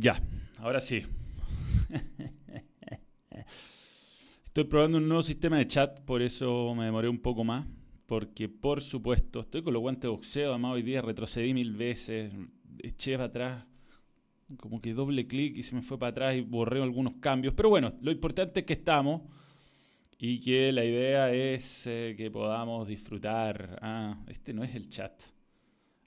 Ya, ahora sí. Estoy probando un nuevo sistema de chat, por eso me demoré un poco más. Porque, por supuesto, estoy con los guantes de boxeo. Además, hoy día retrocedí mil veces, eché para atrás, como que doble clic y se me fue para atrás y borré algunos cambios. Pero bueno, lo importante es que estamos y que la idea es eh, que podamos disfrutar. Ah, este no es el chat.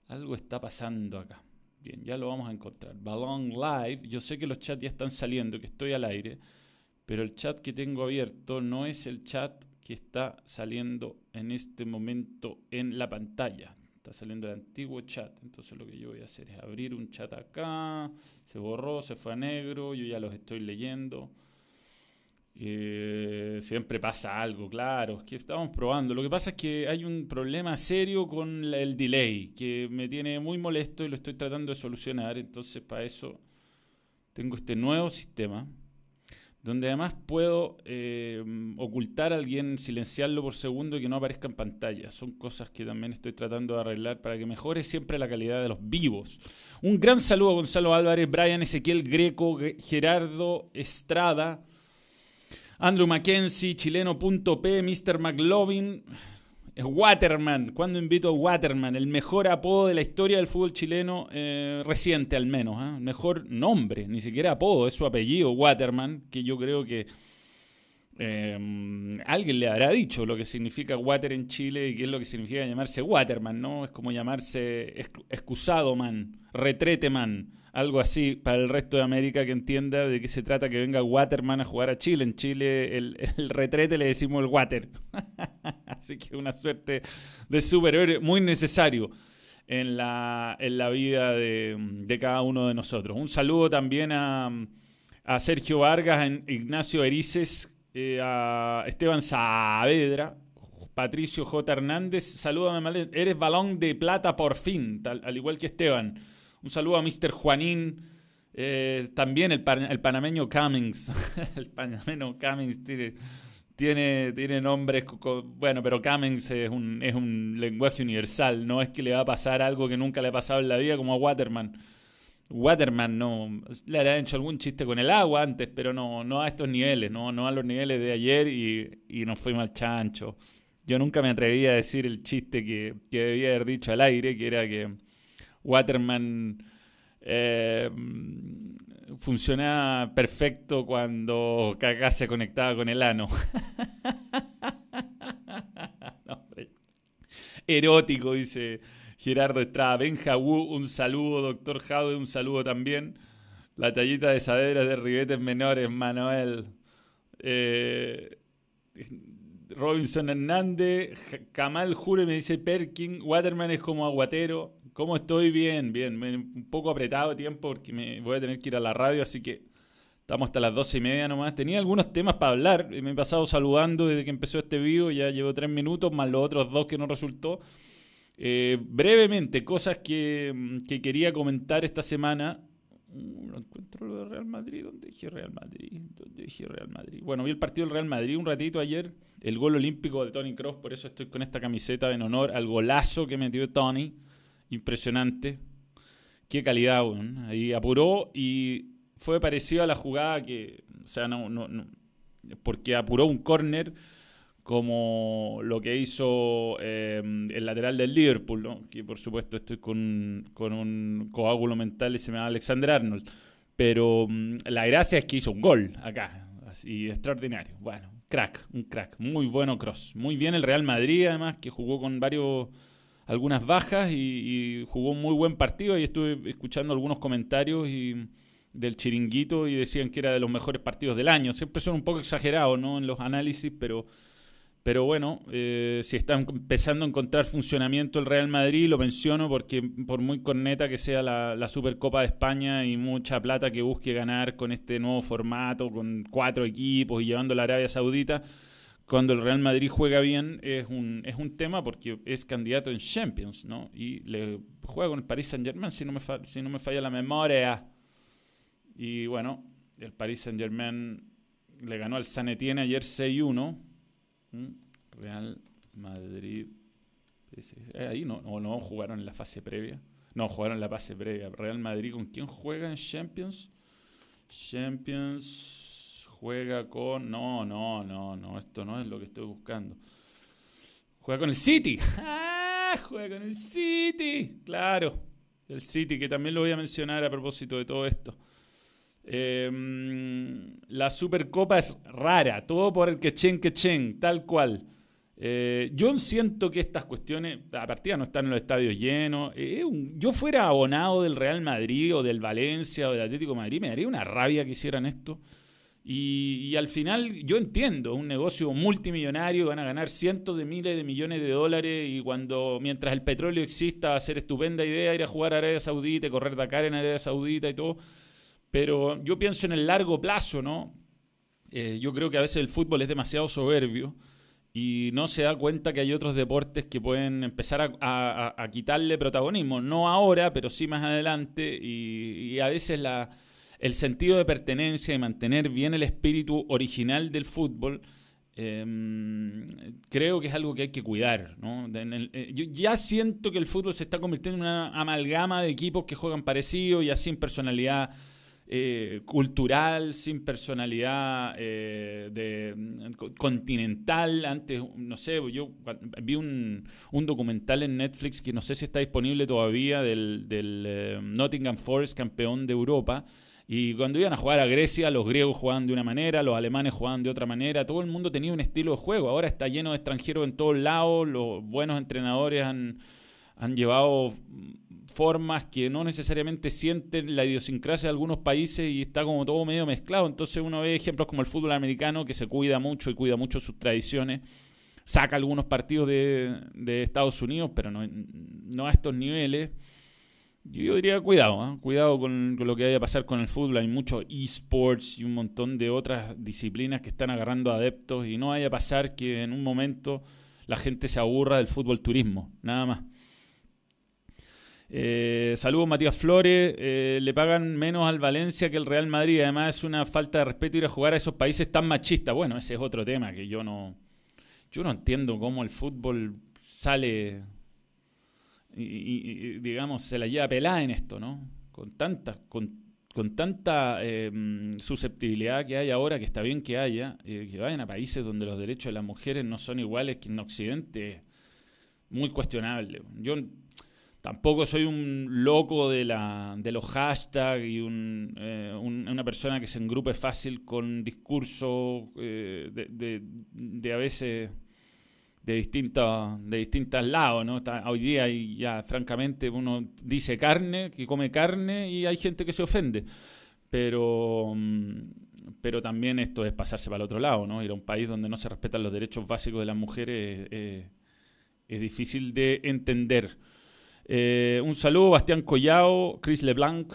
Algo está pasando acá. Bien, ya lo vamos a encontrar. Balón Live. Yo sé que los chats ya están saliendo, que estoy al aire, pero el chat que tengo abierto no es el chat que está saliendo en este momento en la pantalla. Está saliendo el antiguo chat. Entonces lo que yo voy a hacer es abrir un chat acá. Se borró, se fue a negro. Yo ya los estoy leyendo. Eh, siempre pasa algo, claro, es que estamos probando. Lo que pasa es que hay un problema serio con el delay que me tiene muy molesto y lo estoy tratando de solucionar. Entonces, para eso tengo este nuevo sistema donde además puedo eh, ocultar a alguien, silenciarlo por segundo y que no aparezca en pantalla. Son cosas que también estoy tratando de arreglar para que mejore siempre la calidad de los vivos. Un gran saludo a Gonzalo Álvarez, Brian Ezequiel Greco, Gerardo Estrada. Andrew Mackenzie, chileno.p, Mr. McLovin, Waterman. ¿Cuándo invito a Waterman? El mejor apodo de la historia del fútbol chileno eh, reciente, al menos. ¿eh? Mejor nombre, ni siquiera apodo, es su apellido, Waterman, que yo creo que eh, alguien le habrá dicho lo que significa water en Chile y qué es lo que significa llamarse Waterman, ¿no? Es como llamarse excusado man, retrete man algo así para el resto de América que entienda de qué se trata que venga Waterman a jugar a Chile. En Chile el, retrete le decimos el water. así que una suerte de superhéroe muy necesario en la, en la vida de, cada uno de nosotros. Un saludo también a, a Sergio Vargas, a Ignacio Erices, eh, a Esteban Saavedra, Patricio J. Hernández. Salúdame, eres balón de plata por fin, al igual que Esteban. Un saludo a Mr. Juanín. Eh, también el, panameño Cummings. el panameño Cummings tiene, tiene, nombres. Bueno, pero Cummings es un, es un lenguaje universal. No es que le va a pasar algo que nunca le ha pasado en la vida, como a Waterman. Waterman no. Le habrá hecho algún chiste con el agua antes, pero no, no a estos niveles, no, no a los niveles de ayer y, y nos fuimos al chancho. Yo nunca me atreví a decir el chiste que, que debía haber dicho al aire, que era que Waterman eh, funciona perfecto cuando Kaká se conectaba con el ano. Erótico, dice Gerardo Estrada. Benja un saludo. Doctor Jaude, un saludo también. La tallita de Saavedra de ribetes menores, Manuel. Eh, Robinson Hernández, Kamal Jure me dice Perkin, Waterman es como aguatero. ¿Cómo estoy? Bien, bien. Un poco apretado de tiempo porque me voy a tener que ir a la radio, así que estamos hasta las doce y media nomás. Tenía algunos temas para hablar. Me he pasado saludando desde que empezó este video. Ya llevo tres minutos, más los otros dos que no resultó. Eh, brevemente, cosas que, que, quería comentar esta semana. Uh, no encuentro lo de. ¿Dónde dije Real Madrid? ¿Dónde dije Real Madrid? Bueno, vi el partido del Real Madrid un ratito ayer. El gol olímpico de Tony Cross. Por eso estoy con esta camiseta en honor al golazo que metió Tony impresionante. Qué calidad, Ahí apuró y fue parecido a la jugada que, o sea, no, no, porque apuró un córner como lo que hizo eh, el lateral del Liverpool, ¿no? que por supuesto estoy con, con un coágulo mental y se llama Alexander Arnold. Pero mm, la gracia es que hizo un gol acá, así extraordinario. Bueno, crack, un crack. Muy bueno Cross. Muy bien el Real Madrid, además, que jugó con varios algunas bajas y, jugó un muy buen partido y estuve escuchando algunos comentarios y, del chiringuito y decían que era de los mejores partidos del año. Siempre son un poco exagerados ¿no? en los análisis, pero, pero bueno, eh, si está empezando a encontrar funcionamiento el Real Madrid, lo menciono porque por muy corneta que sea la, Supercopa de España y mucha plata que busque ganar con este nuevo formato, con cuatro equipos y llevando la Arabia Saudita, cuando el Real Madrid juega bien es un, es un tema porque es candidato en Champions, ¿no? Y le juega con el Paris Saint Germain, si no me, si no me falla la memoria. Y bueno, el Paris Saint Germain le ganó al San Etienne ayer 6-1. Real Madrid. Eh, ahí no, o no jugaron en la fase previa. No, jugaron en la fase previa. Real Madrid, ¿con quién juega en Champions? Champions juega con... No, no, no, no, esto no es lo que estoy buscando. Juega con el City. ¡Ah! Juega con el City. Claro. El City, que también lo voy a mencionar a propósito de todo esto. Em, la Supercopa es rara, todo por el quechen quechen, tal cual. Eh, yo siento que estas cuestiones, a partida no están en los estadios llenos. Eh, yo fuera abonado del Real Madrid o del Valencia o del Atlético Madrid, me daría una rabia que hicieran esto. Y, al final yo entiendo, un negocio multimillonario, van a ganar cientos de miles de millones de dólares y cuando mientras el petróleo exista va a ser estupenda idea ir a jugar a Arabia Saudita, correr Dakar en Arabia Saudita y todo. Pero yo pienso en el largo plazo, ¿no? Eh, yo creo que a veces el fútbol es demasiado soberbio y no se da cuenta que hay otros deportes que pueden empezar a, quitarle protagonismo. No ahora, pero sí más adelante. Y, a veces la, el sentido de pertenencia y mantener bien el espíritu original del fútbol. Em, creo que es algo que hay que cuidar. ¿no? Eh, yo ya siento que el fútbol se está convirtiendo en una amalgama de equipos que juegan parecido y así en personalidad eh, cultural, sin personalidad eh, de, mm, continental. Antes, no sé, yo vi un, documental en Netflix que no sé si está disponible todavía del, eh, Nottingham Forest, campeón de Europa. Y cuando iban a jugar a Grecia, los griegos jugaban de una manera, los alemanes jugaban de otra manera, todo el mundo tenía un estilo de juego. Ahora está lleno de extranjeros en todos lados, los buenos entrenadores han, han llevado formas que no necesariamente sienten la idiosincrasia de algunos países y está como todo medio mezclado. Entonces uno ve ejemplos como el fútbol americano que se cuida mucho y cuida mucho sus tradiciones. Saca algunos partidos de, Estados Unidos, pero no, no, a estos niveles. Yo diría cuidado, ¿ah? cuidado con, lo que vaya a pasar con el fútbol. Hay muchos esports y un montón de otras disciplinas que están agarrando adeptos y no vaya a pasar que en un momento la gente se aburra del fútbol turismo, nada más. Eh, saludos Matías Flores. Eh, le pagan menos al Valencia que el Real Madrid. Además es una falta de respeto ir a jugar a esos países tan machistas. Bueno, ese es otro tema que yo no, yo no entiendo cómo el fútbol sale y, digamos se la lleva pelada en esto, ¿no? Con tanta, con, tanta em, susceptibilidad que hay ahora, que está bien que haya, eh, que vayan a países donde los derechos de las mujeres no son iguales que en Occidente, muy cuestionable. Yo Tampoco soy un loco de, la, de los hashtags y eh, una persona que se engrupe fácil con discursos eh, de, a veces de distintos de distintos lados, ¿no? hoy día y ya francamente uno dice carne, que come carne y hay gente que se ofende. Pero mm, pero también esto es pasarse para el otro lado, ¿no? Ir a un país donde no se respetan los derechos básicos de las mujeres es difícil de entender. Eh, un saludo, Bastián Collao, Chris LeBlanc.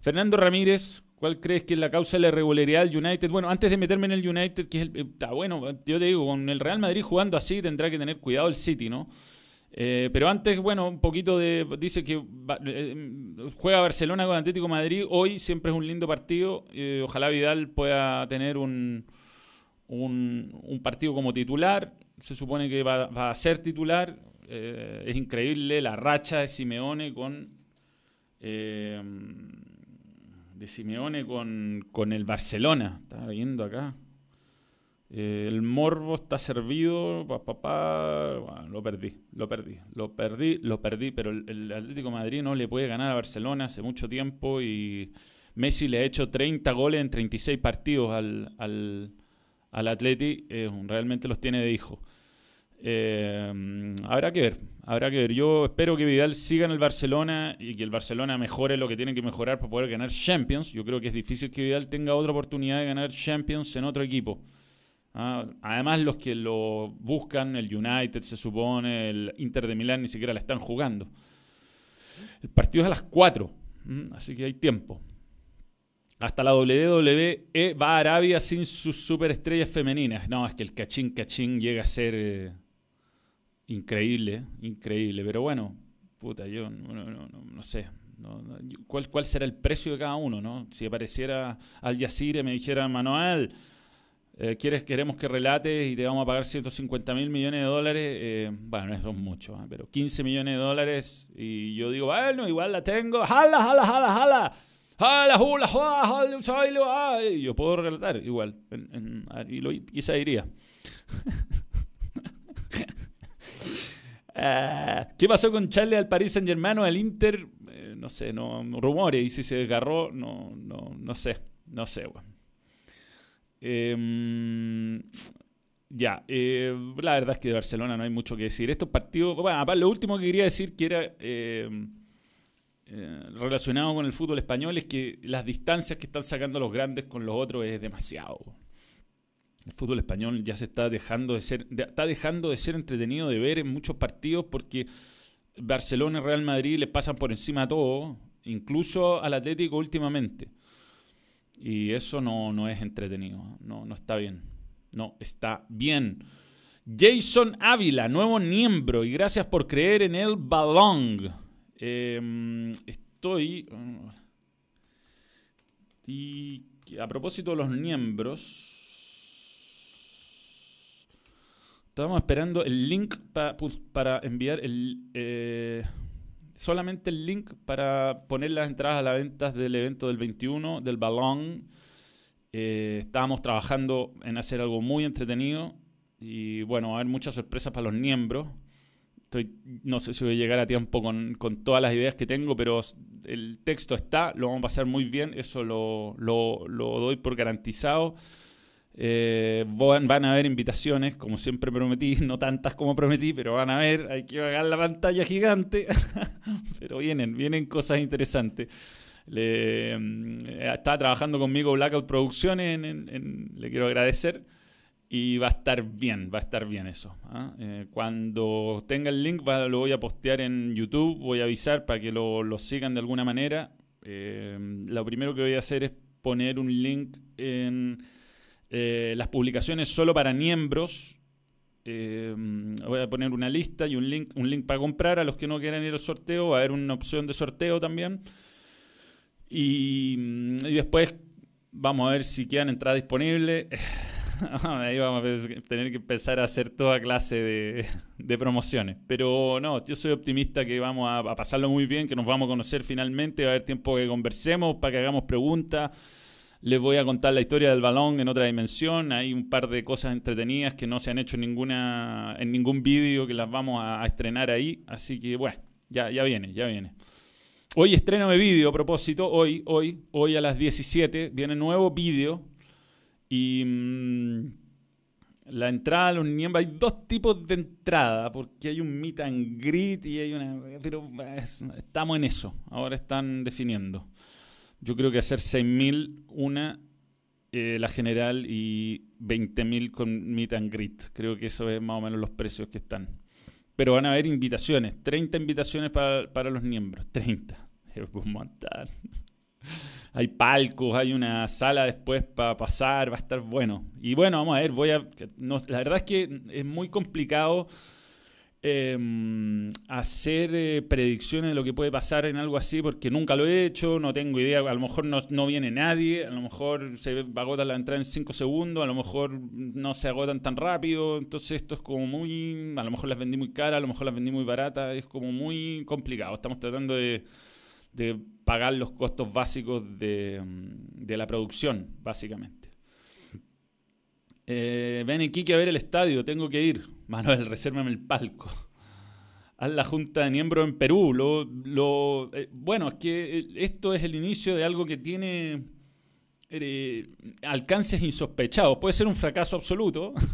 Fernando Ramírez, ¿cuál crees que es la causa de la irregularidad del United? Bueno, antes de meterme en el United, que es el, está bueno, yo te digo, con el Real Madrid jugando así tendrá que tener cuidado el City, ¿no? Eh, pero antes, bueno, un poquito de. Dice que eh, juega Barcelona con Atlético Madrid. Hoy siempre es un lindo partido. ojalá Vidal pueda tener un, un, partido como titular. Se supone que va a ser titular. Eh, es increíble la racha de Simeone con. Eh, de Simeone con, con, el Barcelona. Estaba viendo acá. Eh, el morbo está servido. Pa, lo perdí, lo perdí, lo perdí, lo perdí. Pero el, Atlético Madrid no le puede ganar a Barcelona hace mucho tiempo y Messi le ha hecho 30 goles en 36 partidos al, al, al Atleti. realmente los tiene de hijo. Eh, habrá que ver, habrá que ver. Yo espero que Vidal siga en el Barcelona y que el Barcelona mejore lo que tiene que mejorar para poder ganar Champions. Yo creo que es difícil que Vidal tenga otra oportunidad de ganar Champions en otro equipo. Ah, además, los que lo buscan, el United se supone, el Inter de Milán ni siquiera la están jugando. El partido es a las 4, así que hay tiempo. Hasta la WWE va a Arabia sin sus superestrellas femeninas. No, es que el cachín cachín llega a ser eh, Increíble, increíble. Pero bueno, puta, yo no, sé. ¿cuál, ¿Cuál será el precio de cada uno? ¿no? Si apareciera Al Yacir y me dijera, Manuel, eh, ¿quieres, queremos que relates y te vamos a pagar 150 mil millones de dólares. Eh, bueno, eso es mucho, ¿eh? pero 15 millones de dólares y yo digo, bueno, igual la tengo. ¡Jala, jala, jala, jala! Yo puedo relatar igual. y lo, quizá iría. ¿Qué pasó con Charlie al Paris Saint Germain o al Inter? Eh, no sé, no, rumores. Y si se desgarró, no, no, no sé. No sé, em, ya, eh, la verdad es que de Barcelona no hay mucho que decir. Estos partidos, bueno, lo último que quería decir que era em, eh, relacionado con el fútbol español es que las distancias que están sacando los grandes con los otros es demasiado. El fútbol español ya se está dejando de ser, está dejando de ser entretenido de ver en muchos partidos porque Barcelona y Real Madrid le pasan por encima a todo, incluso al Atlético últimamente. Y eso no, no es entretenido, no, no está bien. No está bien. Jason Ávila, nuevo miembro, y gracias por creer en el balón. Em, estoy. Y a propósito de los miembros. Estábamos esperando el link para enviar el. Eh, solamente el link para poner las entradas a la venta del evento del 21, del balón. Eh, estábamos trabajando en hacer algo muy entretenido y bueno, va a haber muchas sorpresas para los miembros. Estoy, no sé si voy a llegar a tiempo con, con, todas las ideas que tengo, pero el texto está, lo vamos a pasar muy bien, eso lo, lo, lo doy por garantizado. Eh, van, a haber invitaciones, como siempre prometí, no tantas como prometí, pero van a ver, hay que pagar la pantalla gigante, pero vienen, vienen cosas interesantes. Le, mm, estaba trabajando conmigo Blackout Producciones, le quiero agradecer. Y va a estar bien, va a estar bien eso. ¿ah? Eh, cuando tenga el link lo voy a postear en YouTube, voy a avisar para que lo, lo sigan de alguna manera. Eh, lo primero que voy a hacer es poner un link en eh, las publicaciones solo para miembros. voy a poner una lista y un link, un link para comprar a los que no quieran ir al sorteo. Va a haber una opción de sorteo también. Y, y después vamos a ver si quedan entradas disponibles. Ahí vamos a tener que empezar a hacer toda clase de, promociones. Pero no, yo soy optimista que vamos a, pasarlo muy bien, que nos vamos a conocer finalmente, va a haber tiempo que conversemos, para que hagamos preguntas. Les voy a contar la historia del balón en otra dimensión. Hay un par de cosas entretenidas que no se han hecho en, ninguna, en ningún vídeo que las vamos a, estrenar ahí. Así que bueno, ya, ya viene, ya viene. Hoy estreno de vídeo a propósito. Hoy, hoy, hoy a las 17 viene nuevo vídeo y mm, la entrada los miembros, hay dos tipos de entrada, porque hay un meet and greet y hay una... Pero estamos en eso, ahora están definiendo. Yo creo que hacer 6.000 una, eh, la general, y 20.000 con meet and greet. Creo que eso es más o menos los precios que están. Pero van a haber invitaciones, 30 invitaciones para, para los miembros, 30. Es un montón hay palcos, hay una sala después para pasar, va a estar bueno. Y bueno, vamos a ver, voy a... la verdad es que es muy complicado em, hacer eh, predicciones de lo que puede pasar en algo así porque nunca lo he hecho, no tengo idea, a lo mejor no, no viene nadie, a lo mejor se agota la entrada en 5 segundos, a lo mejor no se agotan tan rápido, entonces esto es como muy... A lo mejor las vendí muy cara, a lo mejor las vendí muy barata, es como muy complicado. Estamos tratando de de pagar los costos básicos de, de la producción, básicamente. Eh, ven aquí que a ver el estadio, tengo que ir. Manuel, resérvame el palco. Haz la junta de miembros en Perú. Eh, bueno, es que eh, esto es el inicio de algo que tiene alcances insospechados. Puede ser un fracaso absoluto.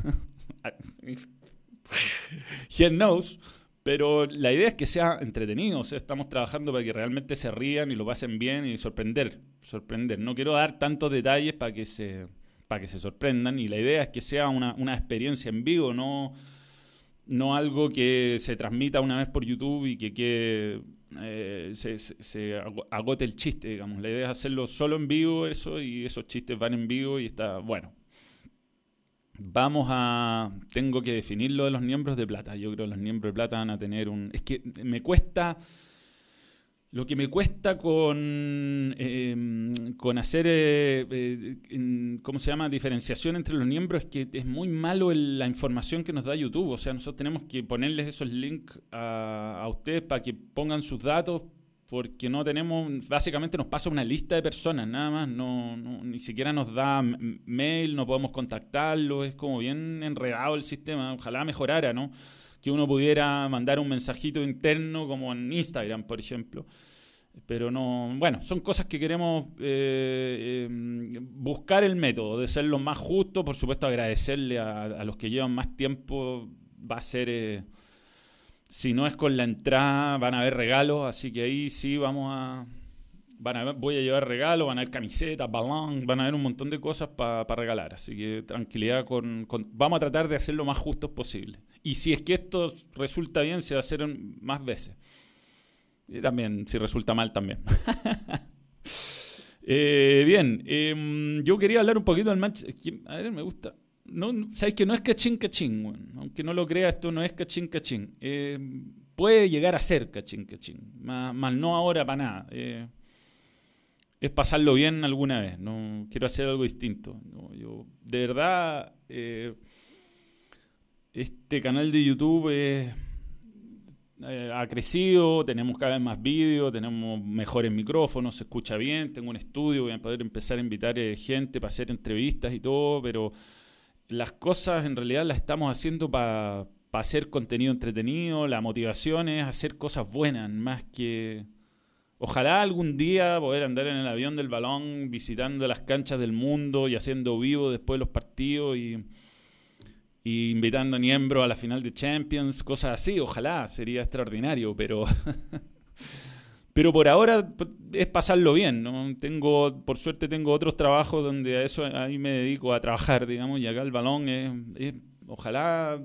Who knows? Pero la idea es que sea entretenido, estamos trabajando para que realmente se rían y lo pasen bien y sorprender, sorprender. No quiero dar tantos detalles para que se, para que se sorprendan y la idea es que sea una, experiencia en vivo, no, no algo que se transmita una vez por YouTube y que, eh, se, se, agote el chiste, digamos. La idea es hacerlo solo en vivo eso y esos chistes van en vivo y está bueno. Vamos a. Tengo que definir lo de los miembros de plata. Yo creo que los miembros de plata van a tener un. Es que me cuesta. Lo que me cuesta con, em, con hacer, eh, eh, ¿cómo se llama?, diferenciación entre los miembros es que es muy malo la información que nos da YouTube. O sea, nosotros tenemos que ponerles esos links a, a ustedes para que pongan sus datos porque no tenemos, básicamente nos pasa una lista de personas, nada más, no, ni siquiera nos da mail, no podemos contactarlo, es como bien enredado el sistema, ojalá mejorara, ¿no? Que uno pudiera mandar un mensajito interno como en Instagram, por ejemplo. Pero no, bueno, son cosas que queremos eh, eh, buscar el método de ser lo más justo, por supuesto agradecerle a, los que llevan más tiempo, va a ser... Eh, si no es con la entrada, van a haber regalos, así que ahí sí vamos a. Van a voy a llevar regalos, van a haber camisetas, balón, van a haber un montón de cosas para regalar. Así que tranquilidad con, Vamos a tratar de hacer lo más justos posible. Y si es que esto resulta bien, se va a hacer más veces. Y también, si resulta mal, también. Eh, bien, em, yo quería hablar un poquito del match. A ver, me gusta no, sabes que no es cachín cachín, aunque no lo creas, esto no es cachín cachín. Eh, puede llegar a ser cachín cachín, más, no ahora para nada. Eh, es pasarlo bien alguna vez, no quiero hacer algo distinto. yo, de verdad, eh, este canal de YouTube ha crecido, tenemos cada vez más vídeos, tenemos mejores micrófonos, se escucha bien, tengo un estudio, voy a poder empezar a invitar gente para hacer entrevistas y todo, pero las cosas en realidad las estamos haciendo para hacer contenido entretenido, la motivación es hacer cosas buenas, más que... Ojalá algún día poder andar en el avión del balón visitando las canchas del mundo y haciendo vivo después de los partidos y, invitando a miembros a la final de Champions, cosas así, ojalá, sería extraordinario, pero Pero por ahora es pasarlo bien, ¿no? Tengo, por suerte tengo otros trabajos donde a eso ahí me dedico a trabajar, digamos, y acá el balón es, ojalá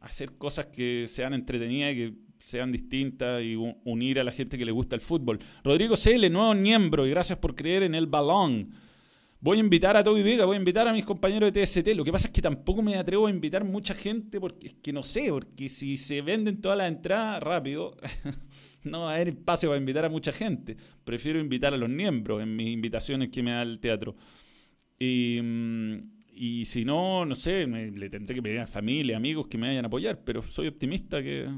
hacer cosas que sean entretenidas y que sean distintas y unir a la gente que le gusta el fútbol. Rodrigo Cele, nuevo miembro, y gracias por creer en el balón. Voy a invitar a Toby Vega, voy a invitar a mis compañeros de TST. Lo que pasa es que tampoco me atrevo a invitar mucha gente porque es que no sé, porque si se venden todas las entradas rápido, no va a haber espacio para invitar a mucha gente. Prefiero invitar a los miembros en mis invitaciones que me da el teatro. Y, mm, si no, no sé, le tendré que pedir a familia, amigos que me vayan a apoyar, pero soy optimista que,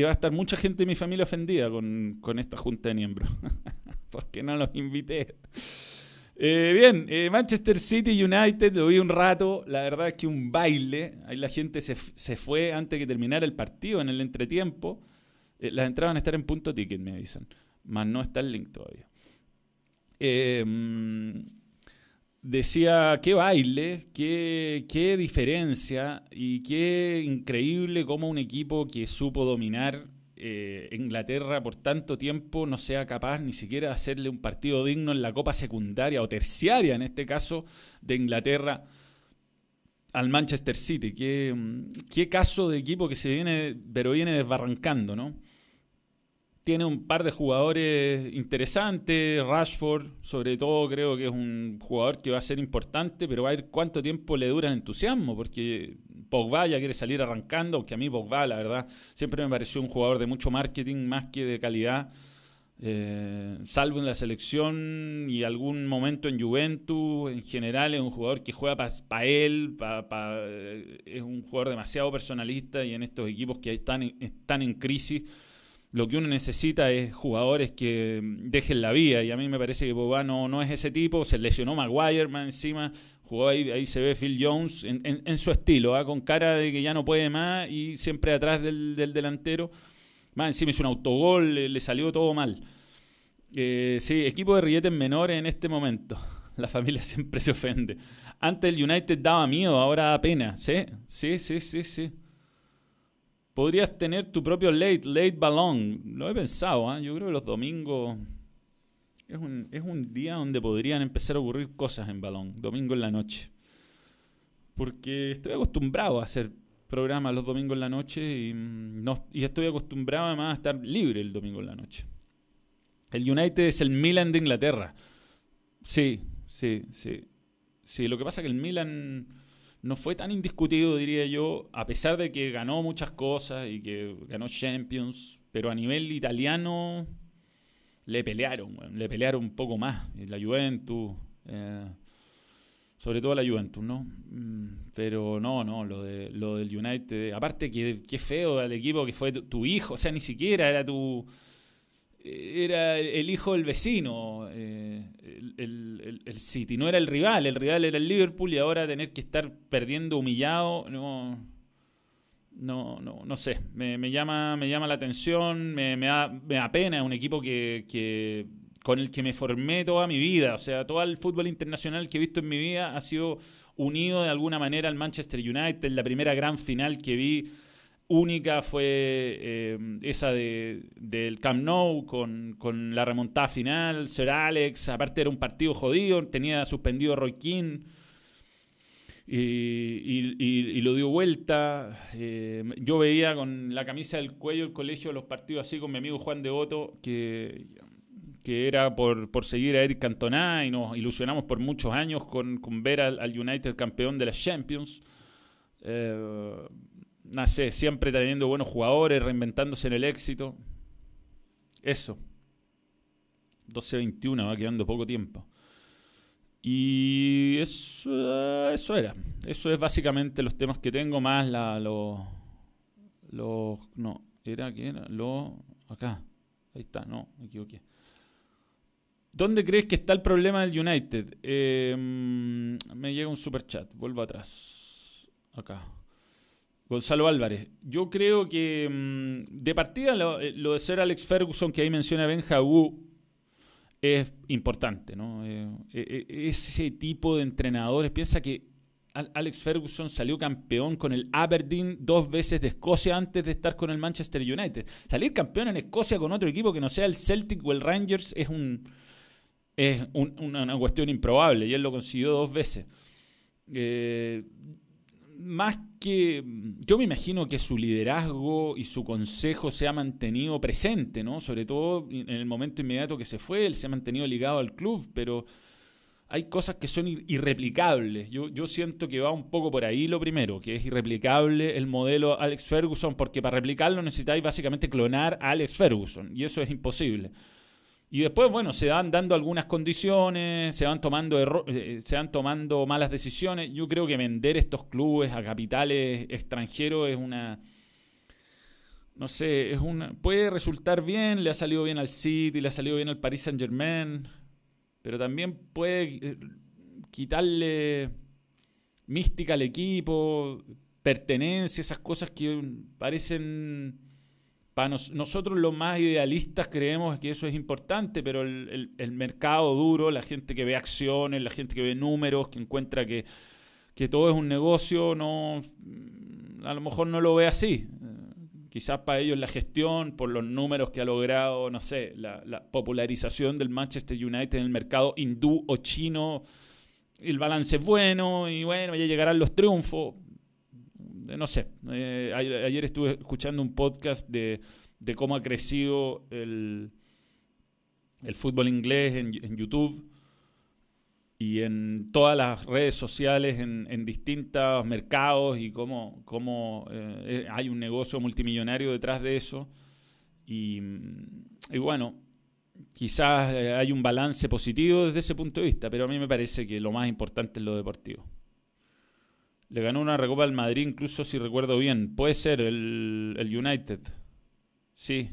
va a estar mucha gente de mi familia ofendida con, esta junta de miembros. porque no los invité. Eh, bien, eh, Manchester City United, lo vi un rato, la verdad es que un baile, ahí la gente se, se fue antes que terminara el partido en el entretiempo. Eh, las entradas van a estar en punto ticket, me avisan. Más no está el link todavía. Em, decía, qué baile, qué, qué diferencia y qué increíble cómo un equipo que supo dominar eh, Inglaterra por tanto tiempo no sea capaz ni siquiera de hacerle un partido digno en la Copa Secundaria o Terciaria, en este caso, de Inglaterra al Manchester City. Qué, qué caso de equipo que se viene, pero viene desbarrancando, ¿no? Tiene un par de jugadores interesantes. Rashford, sobre todo, creo que es un jugador que va a ser importante, pero va a ver cuánto tiempo le dura el entusiasmo, porque Pogba ya quiere salir arrancando, aunque a mí Pogba, la verdad, siempre me pareció un jugador de mucho marketing más que de calidad. Eh, salvo en la selección y algún momento en Juventus, en general es un jugador que juega para él, eh, es un jugador demasiado personalista y en estos equipos que están, están en crisis lo que uno necesita es jugadores que dejen la vía. Y a mí me parece que Boba no, es ese tipo. Se lesionó Maguire más encima. Jugó ahí, ahí se ve Phil Jones en, su estilo, ¿ah? con cara de que ya no puede más y siempre atrás del, delantero. Más encima hizo un autogol, le, salió todo mal. Eh, sí, equipo de rilletes menores en este momento. La familia siempre se ofende. Antes el United daba miedo, ahora da pena. ¿Sí? Sí, sí, sí, sí. Podrías tener tu propio late, late balón. Lo he pensado, ¿eh? yo creo que los domingos es un, es un día donde podrían empezar a ocurrir cosas en balón, domingo en la noche. Porque estoy acostumbrado a hacer programas los domingos en la noche y, mm, no, y estoy acostumbrado además a estar libre el domingo en la noche. El United es el Milan de Inglaterra. Sí, sí, sí. Sí, lo que pasa es que el Milan no fue tan indiscutido, diría yo, a pesar de que ganó muchas cosas y que ganó Champions, pero a nivel italiano le pelearon, le pelearon un poco más. La Juventus, eh, sobre todo la Juventus, ¿no? Mm, pero no, no, lo, de, lo del United, aparte que, qué feo el equipo que fue tu, hijo, o sea, ni siquiera era tu... era el hijo del vecino, eh, el, City. No era el rival, el rival era el Liverpool y ahora tener que estar perdiendo humillado, no, no, no, no sé. Me, llama, me llama la atención, me, da, me da, pena. Un equipo que, con el que me formé toda mi vida. O sea, todo el fútbol internacional que he visto en mi vida ha sido unido de alguna manera al Manchester United. La primera gran final que vi única fue eh, esa de, del Camp Nou con, la remontada final, Sir Alex, aparte era un partido jodido, tenía suspendido Roy King y, lo dio vuelta. Eh, yo veía con la camisa del cuello el colegio los partidos así con mi amigo Juan de que, que era por, seguir a Eric Cantona y nos ilusionamos por muchos años con, ver al, United campeón de las Champions. Eh, no sé, siempre teniendo buenos jugadores, reinventándose en el éxito. Eso. 12-21, va quedando poco tiempo. Y eso, eso era. Eso es básicamente los temas que tengo, más la, los... Lo, no, era que era lo acá. Ahí está, no, me equivoqué. ¿Dónde crees que está el problema del United? Eh, me llega un super chat, vuelvo atrás. Acá. Gonzalo Álvarez. Yo creo que mm, de partida eh, lo, de ser Alex Ferguson que ahí menciona Ben Wu es importante, ¿no? Eh, eh, ese tipo de entrenadores, piensa que Alex Ferguson salió campeón con el Aberdeen dos veces de Escocia antes de estar con el Manchester United. Salir campeón en Escocia con otro equipo que no sea el Celtic o el Rangers es un es una, cuestión improbable y él lo consiguió dos veces. Más que. Yo me imagino que su liderazgo y su consejo se ha mantenido presente, ¿no? Sobre todo en el momento inmediato que se fue, él se ha mantenido ligado al club, pero hay cosas que son irreplicables. Yo, yo siento que va un poco por ahí lo primero, que es irreplicable el modelo Alex Ferguson, porque para replicarlo necesitáis básicamente clonar a Alex Ferguson, y eso es imposible. Y después, bueno, se van dando algunas condiciones, se van tomando eh, se van tomando malas decisiones. Yo creo que vender estos clubes a capitales extranjeros es una no sé, es una puede resultar bien, le ha salido bien al City, le ha salido bien al Paris Saint-Germain, pero también puede eh, quitarle mística al equipo, pertenencia, esas cosas que parecen para nosotros los más idealistas creemos que eso es importante, pero el, mercado duro, la gente que ve acciones, la gente que ve números, que encuentra que, todo es un negocio, no, mm, a lo mejor no lo ve así. Quizás para ellos la gestión, por los números que ha logrado, no sé, la, la popularización del Manchester United en el mercado hindú o chino, el balance es bueno y bueno, ya llegarán los triunfos no sé, eh, ayer estuve escuchando un podcast de, cómo ha crecido el, el fútbol inglés en, YouTube y en todas las redes sociales, en, distintos mercados y cómo, cómo eh, hay un negocio multimillonario detrás de eso. Y, y bueno, quizás hay un balance positivo desde ese punto de vista, pero a mí me parece que lo más importante es lo deportivo. Le ganó una recopa al Madrid, incluso si recuerdo bien. Puede ser el, United. Sí.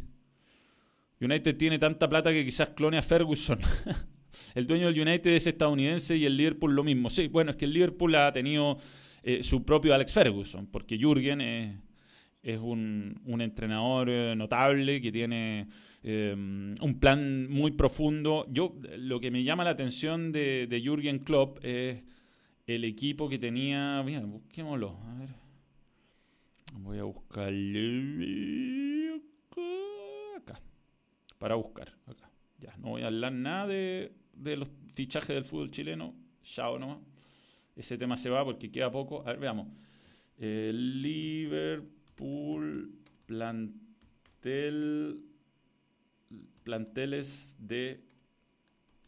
United tiene tanta plata que quizás clone a Ferguson. el dueño del United es estadounidense y el Liverpool lo mismo. Sí, bueno, es que el Liverpool ha tenido eh, su propio Alex Ferguson, porque Jürgen es, un, entrenador eh, notable que tiene eh, un plan muy profundo. Yo, lo que me llama la atención de, de Jürgen Klopp es el equipo que tenía. Mira, busquémoslo. A ver. Voy a buscar. Acá. Para buscar. Acá. Ya, no voy a hablar nada de, los fichajes del fútbol chileno. Chao nomás. Ese tema se va porque queda poco. A ver, veamos. Liverpool plantel planteles de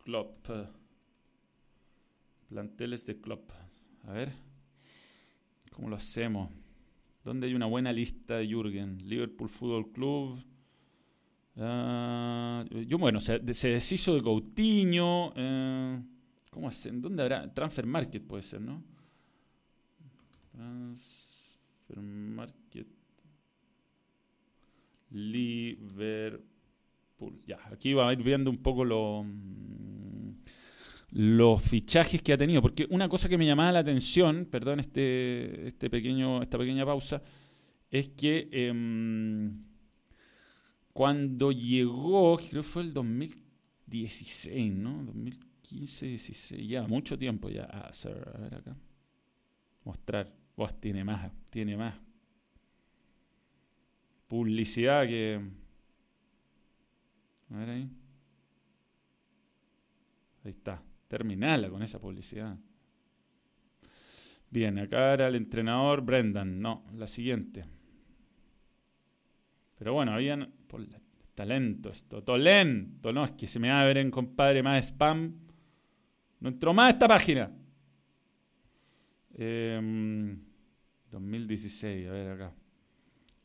club. Planteles de club. A ver. ¿Cómo lo hacemos? ¿Dónde hay una buena lista de Jürgen? Liverpool Football Club. Ah, yo, bueno, se, deshizo de Coutinho. Eh, ¿Cómo hacen? ¿Dónde habrá? Transfer Market puede ser, ¿no? Transfer Market. Liverpool Ya, aquí va a ir viendo un poco lo, mm, los fichajes que ha tenido. Porque una cosa que me llamaba la atención, perdón este, este pequeño, esta pequeña pausa, es que em, cuando llegó, creo que fue el 2016, ¿no? 2015, 16, ya, mucho tiempo ya. Ah, a ver acá. Mostrar. Vos tiene más, tiene más publicidad que... A ver ahí. Ahí está. Terminala con esa publicidad. Bien, acá era el entrenador Brendan. No, la siguiente. Pero bueno, habían. Talento esto. Tolento. No, es que se me abren, compadre, más spam. No entró más esta página. 2016, em, a ver acá.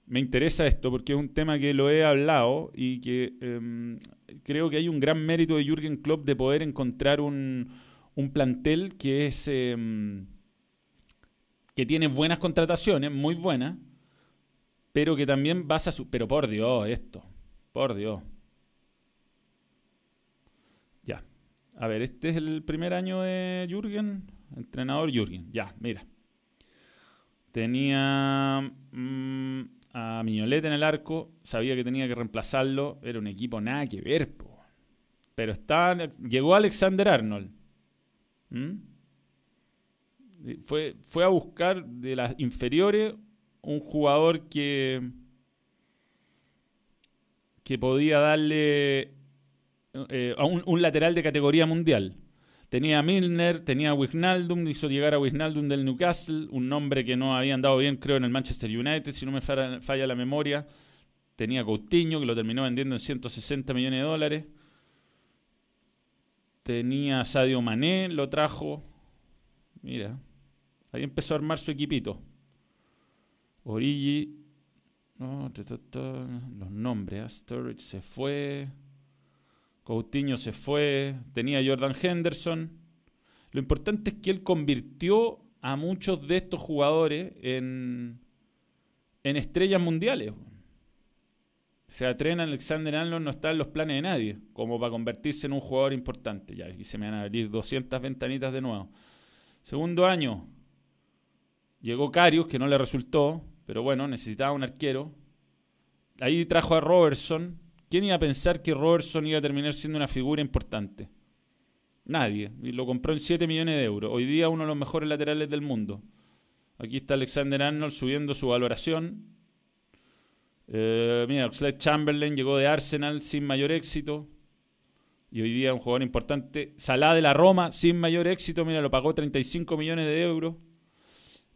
Me interesa esto porque es un tema que lo he hablado y que em, creo que hay un gran mérito de Jürgen Klopp de poder encontrar un, un plantel que es em, que tiene buenas contrataciones, muy buenas, pero que también basa su... Pero por Dios, esto, por Dios. Ya. A ver, este es el primer año de Jürgen, entrenador Jürgen. Ya, mira. Tenía mm, a Miñolet en el arco, sabía que tenía que reemplazarlo, era un equipo nada que ver, pero está, llegó Alexander Arnold. Fue, fue a buscar de las inferiores un jugador que, que podía darle eh, a un, lateral de categoría mundial. Tenía a Milner, tenía a Wijnaldum, hizo llegar a Wijnaldum del Newcastle, un nombre que no habían dado bien, creo, en el Manchester United, si no me falla, la memoria. Tenía a Coutinho, que lo terminó vendiendo en 160 millones de dólares. Tenía a Sadio Mané, lo trajo. Mira, ahí empezó a armar su equipito. Origi. No, los nombres. ¿eh? Sturridge se fue. Coutinho se fue. Tenía Jordan Henderson. Lo importante es que él convirtió a muchos de estos jugadores en, en estrellas mundiales. O sea, Tren Alexander Arnold no está en los planes de nadie, como para convertirse en un jugador importante. Ya, aquí se me van a abrir 200 ventanitas de nuevo. Segundo año, llegó Carius, que no le resultó. Pero bueno, necesitaba un arquero. Ahí trajo a Robertson. ¿Quién iba a pensar que Robertson iba a terminar siendo una figura importante? Nadie. Y lo compró en 7 millones de euros. Hoy día uno de los mejores laterales del mundo. Aquí está Alexander Arnold subiendo su valoración. Eh, mira, Oxlade Chamberlain llegó de Arsenal sin mayor éxito. Y hoy día un jugador importante. Salah de la Roma sin mayor éxito. Mira, lo pagó 35 millones de euros.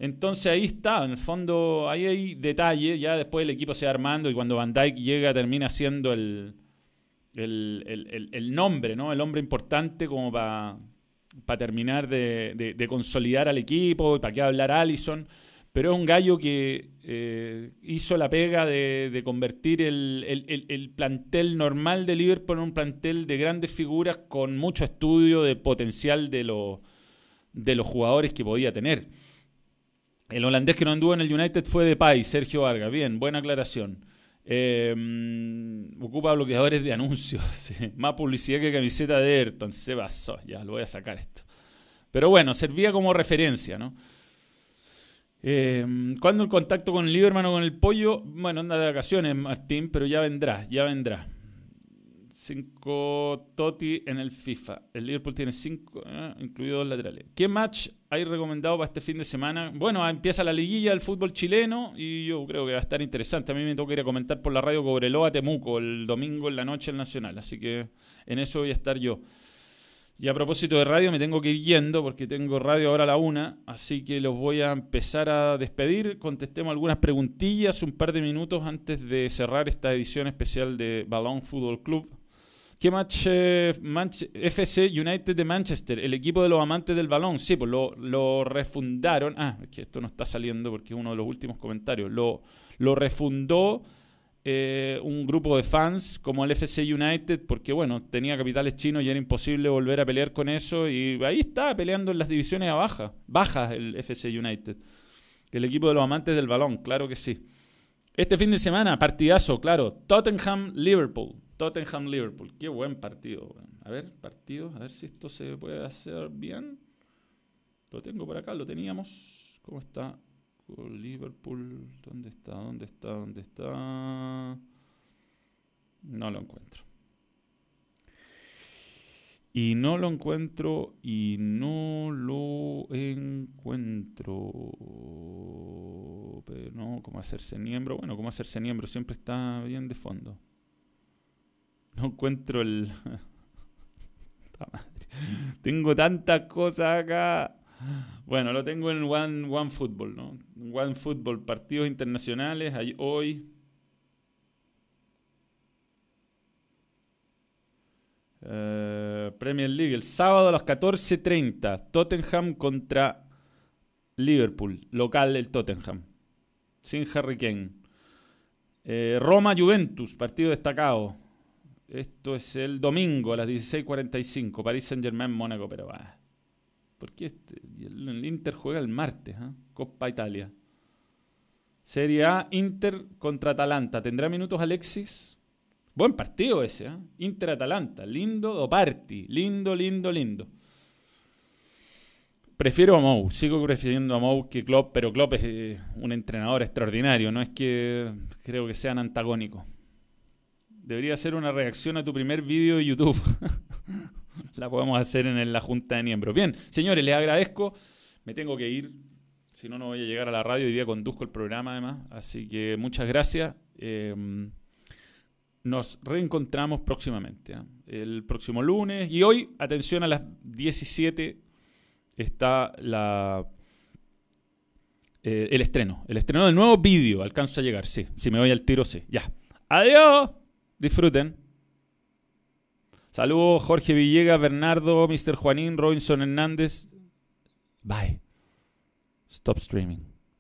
Entonces ahí está, en el fondo, ahí hay detalle, ya después el equipo se va armando y cuando Van Dyke llega termina siendo el, el, nombre, ¿no? El hombre importante como para terminar de, consolidar al equipo para qué hablar Allison. Pero es un gallo que eh, hizo la pega de, convertir el, plantel normal de Liverpool en un plantel de grandes figuras con mucho estudio de potencial de, de los jugadores que podía tener. El holandés que no anduvo en el United fue de Pai, Sergio Vargas. Bien, buena aclaración. Eh, ocupa bloqueadores de anuncios. Más publicidad que camiseta de Ayrton. Se basó. Ya, lo voy a sacar esto. Pero bueno, servía como referencia, ¿no? Eh, ¿Cuándo el contacto con el Lieberman o con el Pollo? Bueno, anda de vacaciones, Martín, pero ya vendrá, ya vendrá. 5 Toti en el FIFA. El Liverpool tiene 5, eh, incluidos dos laterales. ¿Qué match hay recomendado para este fin de semana? Bueno, empieza la liguilla del fútbol chileno y yo creo que va a estar interesante. A mí me toca ir a comentar por la radio Cobreloa Temuco el domingo en la noche el Nacional. Así que en eso voy a estar yo. Y a propósito de radio, me tengo que ir yendo porque tengo radio ahora a la una, así que los voy a empezar a despedir. Contestemos algunas preguntillas un par de minutos antes de cerrar esta edición especial de Balón Fútbol Club. ¿Qué match, eh, FC United de Manchester? El equipo de los amantes del balón. Sí, pues lo, refundaron. Ah, es que esto no está saliendo porque es uno de los últimos comentarios. Lo, refundó eh, un grupo de fans como el FC United porque, bueno, tenía capitales chinos y era imposible volver a pelear con eso. Y ahí está peleando en las divisiones bajas. Bajas el FC United. El equipo de los amantes del balón, claro que sí. Este fin de semana, partidazo, claro. Tottenham-Liverpool. Tottenham Liverpool. Qué buen partido. A ver, partido. A ver si esto se puede hacer bien. Lo tengo por acá, lo teníamos. ¿Cómo está? Liverpool. ¿Dónde está? ¿Dónde está? ¿Dónde está? No lo encuentro. Y no lo encuentro y no lo encuentro. Pero no, ¿cómo hacerse miembro? Bueno, ¿cómo hacerse miembro? Siempre está bien de fondo. No encuentro el... Tengo tantas cosas acá. Bueno, lo tengo en One, One Football, ¿no? One Football, partidos internacionales, hoy. Eh, Premier League, el sábado a las 14.30, Tottenham contra Liverpool, local el Tottenham, sin Harry Kane. Eh, Roma-Juventus, partido destacado. Esto es el domingo a las 16.45, París Saint-Germain-Mónaco, pero va. ¿Por qué este? el Inter juega el martes? ¿eh? Copa Italia. Serie A, Inter contra Atalanta. ¿Tendrá minutos Alexis? Buen partido ese, ¿eh? Inter-Atalanta. Lindo do party. Lindo, lindo, lindo. Prefiero a Mou. Sigo prefiriendo a Mou que Klopp, pero Klopp es eh, un entrenador extraordinario. No es que creo que sean antagónicos. Debería ser una reacción a tu primer vídeo de YouTube. la podemos hacer en la Junta de Miembros. Bien, señores, les agradezco. Me tengo que ir. Si no, no voy a llegar a la radio. Hoy día conduzco el programa, además. Así que muchas gracias. Em, nos reencontramos próximamente. ¿eh? El próximo lunes. Y hoy, atención, a las 17 está la, eh, el estreno. El estreno del nuevo vídeo. Alcanza a llegar, sí. Si me voy al tiro, sí. Ya. Adiós. Disfruten. Saludos Jorge Villegas, Bernardo, Mr. Juanín, Robinson Hernández. Bye. Stop streaming.